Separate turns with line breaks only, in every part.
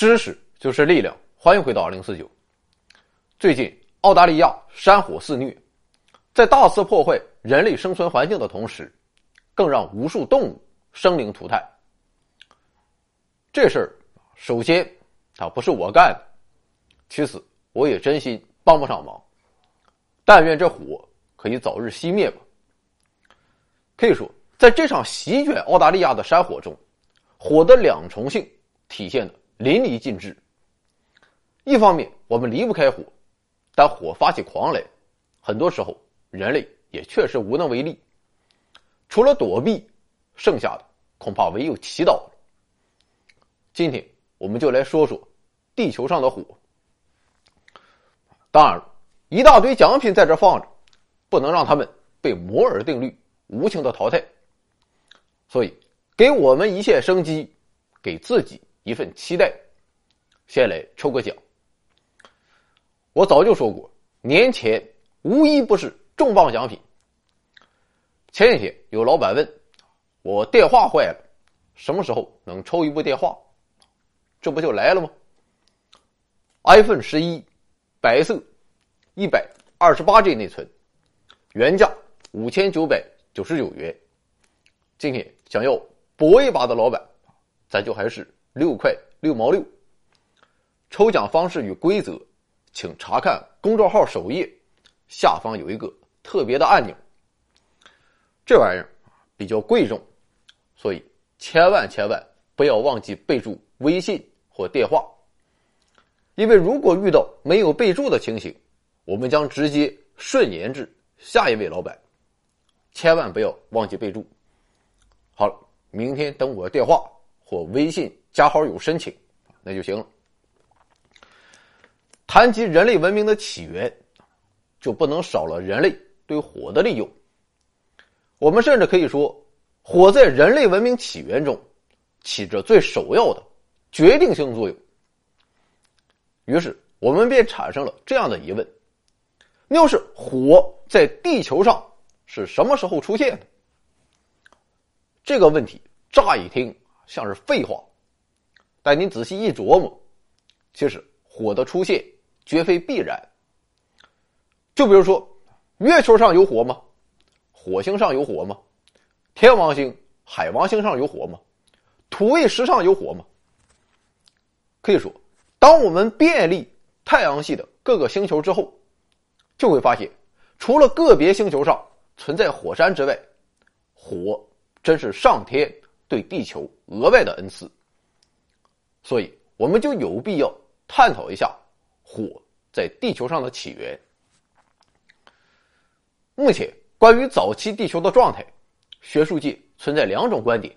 知识就是力量，欢迎回到二零四九。最近，澳大利亚山火肆虐，在大肆破坏人类生存环境的同时，更让无数动物生灵涂炭。这事儿，首先，它不是我干的；其次，我也真心帮不上忙。但愿这火可以早日熄灭吧。可以说，在这场席卷澳大利亚的山火中，火的两重性体现的淋漓尽致。一方面，我们离不开火，但火发起狂来，很多时候人类也确实无能为力。除了躲避，剩下的恐怕唯有祈祷了。今天，我们就来说说地球上的火。当然了，一大堆奖品在这放着，不能让他们被摩尔定律无情的淘汰。所以，给我们一线生机，给自己一份期待，先来抽个奖。我早就说过，年前无一不是重磅奖品。前几天有老板问我电话坏了，什么时候能抽一部电话？这不就来了吗？iPhone 十一，白色，一百二十八 G 内存，原价五千九百九十九元。今天想要搏一把的老板，咱就还是六块六毛六。抽奖方式与规则，请查看公众号首页下方有一个特别的按钮。这玩意儿比较贵重，所以千万千万不要忘记备注微信。或电话，因为如果遇到没有备注的情形，我们将直接顺延至下一位老板，千万不要忘记备注。好了，明天等我电话或微信加好友申请，那就行了。谈及人类文明的起源，就不能少了人类对火的利用。我们甚至可以说，火在人类文明起源中起着最首要的。决定性作用。于是我们便产生了这样的疑问：要是火在地球上是什么时候出现的？这个问题乍一听像是废话，但您仔细一琢磨，其实火的出现绝非必然。就比如说，月球上有火吗？火星上有火吗？天王星、海王星上有火吗？土卫十上有火吗？可以说，当我们遍历太阳系的各个星球之后，就会发现，除了个别星球上存在火山之外，火真是上天对地球额外的恩赐。所以，我们就有必要探讨一下火在地球上的起源。目前，关于早期地球的状态，学术界存在两种观点，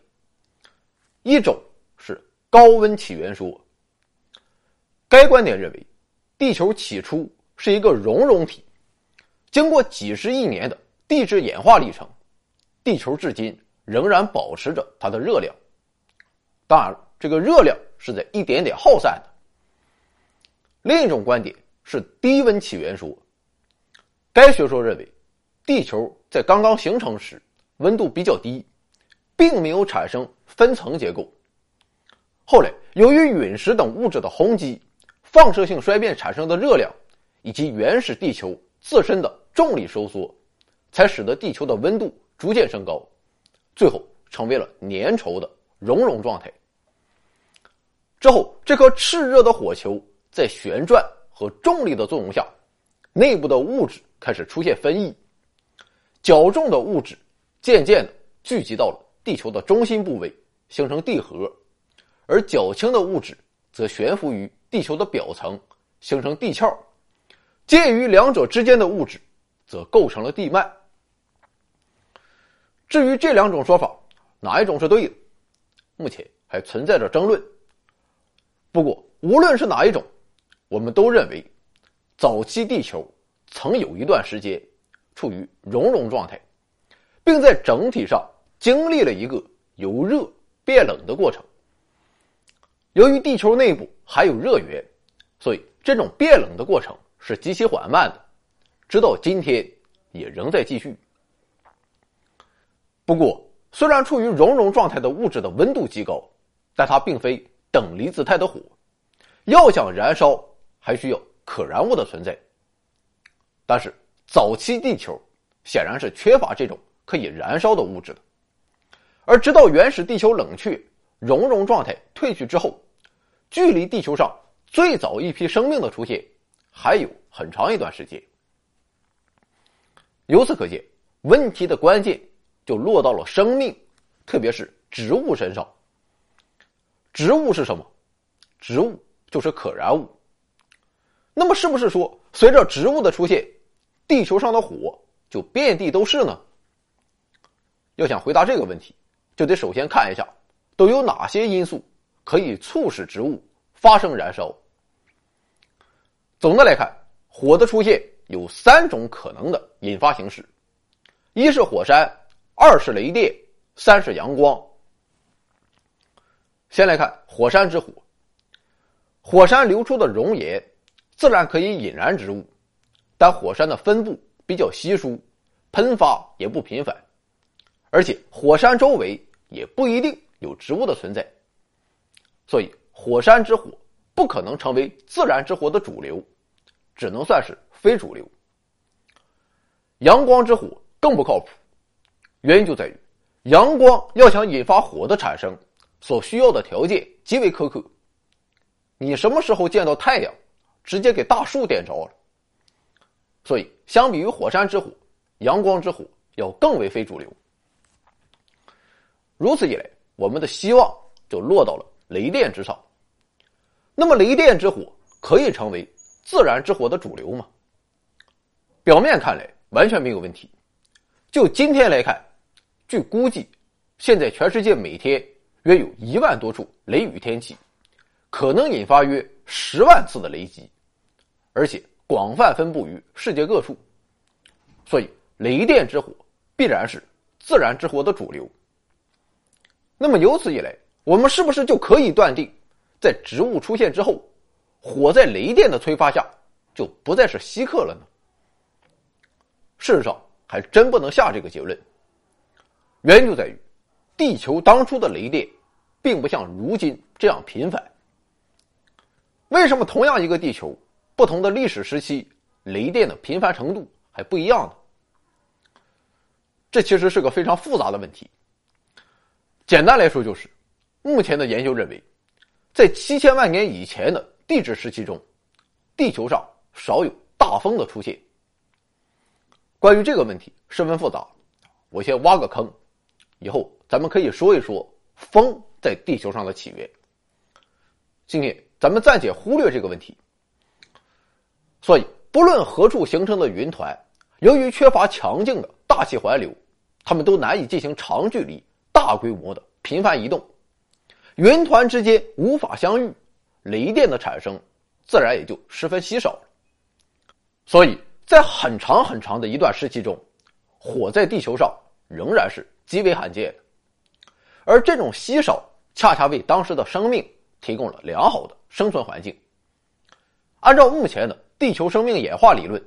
一种是高温起源说。该观点认为，地球起初是一个熔融体，经过几十亿年的地质演化历程，地球至今仍然保持着它的热量。当然，这个热量是在一点点耗散的。另一种观点是低温起源说。该学说认为，地球在刚刚形成时温度比较低，并没有产生分层结构。后来由于陨石等物质的轰击。放射性衰变产生的热量，以及原始地球自身的重力收缩，才使得地球的温度逐渐升高，最后成为了粘稠的熔融状态。之后，这颗炽热的火球在旋转和重力的作用下，内部的物质开始出现分异，较重的物质渐渐的聚集到了地球的中心部位，形成地核，而较轻的物质则悬浮于。地球的表层形成地壳，介于两者之间的物质则构成了地幔。至于这两种说法哪一种是对的，目前还存在着争论。不过，无论是哪一种，我们都认为，早期地球曾有一段时间处于熔融状态，并在整体上经历了一个由热变冷的过程。由于地球内部还有热源，所以这种变冷的过程是极其缓慢的，直到今天也仍在继续。不过，虽然处于熔融状态的物质的温度极高，但它并非等离子态的火，要想燃烧，还需要可燃物的存在。但是早期地球显然是缺乏这种可以燃烧的物质的，而直到原始地球冷却、熔融状态退去之后，距离地球上最早一批生命的出现还有很长一段时间。由此可见，问题的关键就落到了生命，特别是植物身上。植物是什么？植物就是可燃物。那么，是不是说随着植物的出现，地球上的火就遍地都是呢？要想回答这个问题，就得首先看一下都有哪些因素可以促使植物发生燃烧。总的来看，火的出现有三种可能的引发形式：一是火山，二是雷电，三是阳光。先来看火山之火。火山流出的熔岩自然可以引燃植物，但火山的分布比较稀疏，喷发也不频繁，而且火山周围也不一定有植物的存在，所以火山之火不可能成为自然之火的主流，只能算是非主流。阳光之火更不靠谱，原因就在于阳光要想引发火的产生。所需要的条件极为苛刻。你什么时候见到太阳，直接给大树点着了？所以，相比于火山之火，阳光之火要更为非主流。如此一来，我们的希望就落到了雷电之上。那么，雷电之火可以成为自然之火的主流吗？表面看来完全没有问题。就今天来看，据估计，现在全世界每天。约有一万多处雷雨天气，可能引发约十万次的雷击，而且广泛分布于世界各处，所以雷电之火必然是自然之火的主流。那么由此以来，我们是不是就可以断定，在植物出现之后，火在雷电的催发下就不再是稀客了呢？事实上，还真不能下这个结论。原因就在于。地球当初的雷电，并不像如今这样频繁。为什么同样一个地球，不同的历史时期，雷电的频繁程度还不一样呢？这其实是个非常复杂的问题。简单来说，就是目前的研究认为，在七千万年以前的地质时期中，地球上少有大风的出现。关于这个问题十分复杂，我先挖个坑。以后咱们可以说一说风在地球上的起源。今天咱们暂且忽略这个问题。所以，不论何处形成的云团，由于缺乏强劲的大气环流，它们都难以进行长距离、大规模的频繁移动，云团之间无法相遇，雷电的产生自然也就十分稀少。所以在很长很长的一段时期中，火在地球上仍然是。极为罕见的，而这种稀少恰恰为当时的生命提供了良好的生存环境。按照目前的地球生命演化理论，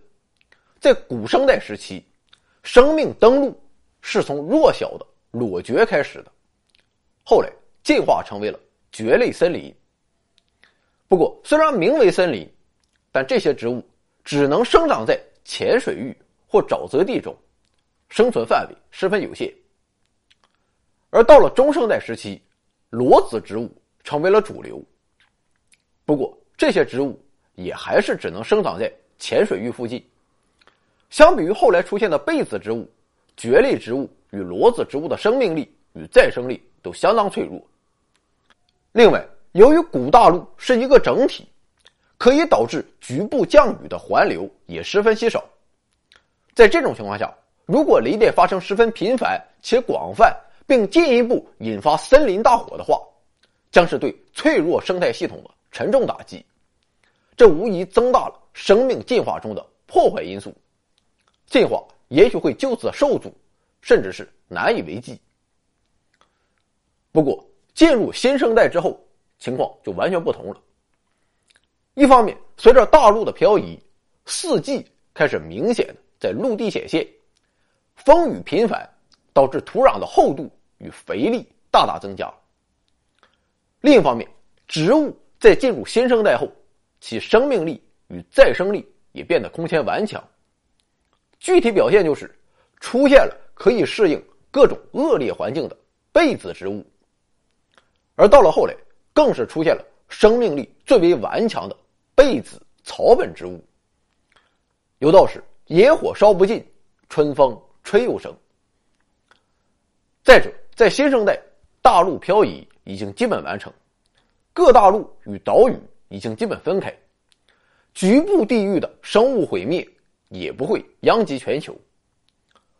在古生代时期，生命登陆是从弱小的裸蕨开始的，后来进化成为了蕨类森林。不过，虽然名为森林，但这些植物只能生长在浅水域或沼泽地中，生存范围十分有限。而到了中生代时期，裸子植物成为了主流。不过，这些植物也还是只能生长在浅水域附近。相比于后来出现的被子植物，蕨类植物与裸子植物的生命力与再生力都相当脆弱。另外，由于古大陆是一个整体，可以导致局部降雨的环流也十分稀少。在这种情况下，如果雷电发生十分频繁且广泛，并进一步引发森林大火的话，将是对脆弱生态系统的沉重打击。这无疑增大了生命进化中的破坏因素，进化也许会就此受阻，甚至是难以为继。不过，进入新生代之后，情况就完全不同了。一方面，随着大陆的漂移，四季开始明显在陆地显现，风雨频繁。导致土壤的厚度与肥力大大增加。另一方面，植物在进入新生代后，其生命力与再生力也变得空前顽强。具体表现就是出现了可以适应各种恶劣环境的被子植物，而到了后来，更是出现了生命力最为顽强的被子草本植物。有道是“野火烧不尽，春风吹又生”。再者，在新生代，大陆漂移已经基本完成，各大陆与岛屿已经基本分开，局部地域的生物毁灭也不会殃及全球，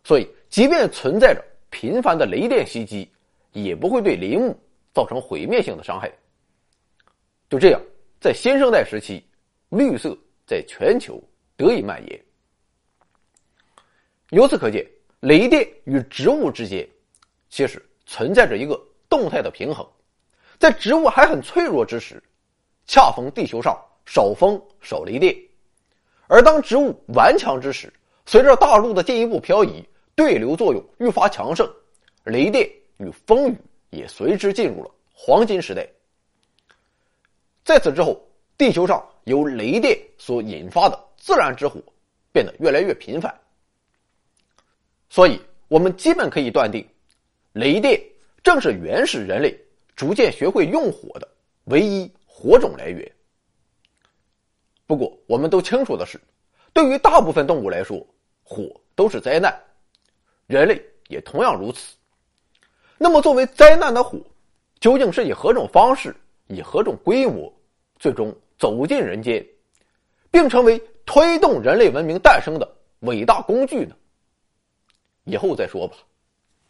所以，即便存在着频繁的雷电袭击，也不会对林木造成毁灭性的伤害。就这样，在新生代时期，绿色在全球。得以蔓延。由此可见，雷电与植物之间其实存在着一个动态的平衡。在植物还很脆弱之时，恰逢地球上少风少雷电；而当植物顽强之时，随着大陆的进一步漂移，对流作用愈发强盛，雷电与风雨也随之进入了黄金时代。在此之后，地球上由雷电所引发的。自然之火变得越来越频繁，所以我们基本可以断定，雷电正是原始人类逐渐学会用火的唯一火种来源。不过，我们都清楚的是，对于大部分动物来说，火都是灾难，人类也同样如此。那么，作为灾难的火，究竟是以何种方式、以何种规模，最终走进人间，并成为？推动人类文明诞生的伟大工具呢？以后再说吧。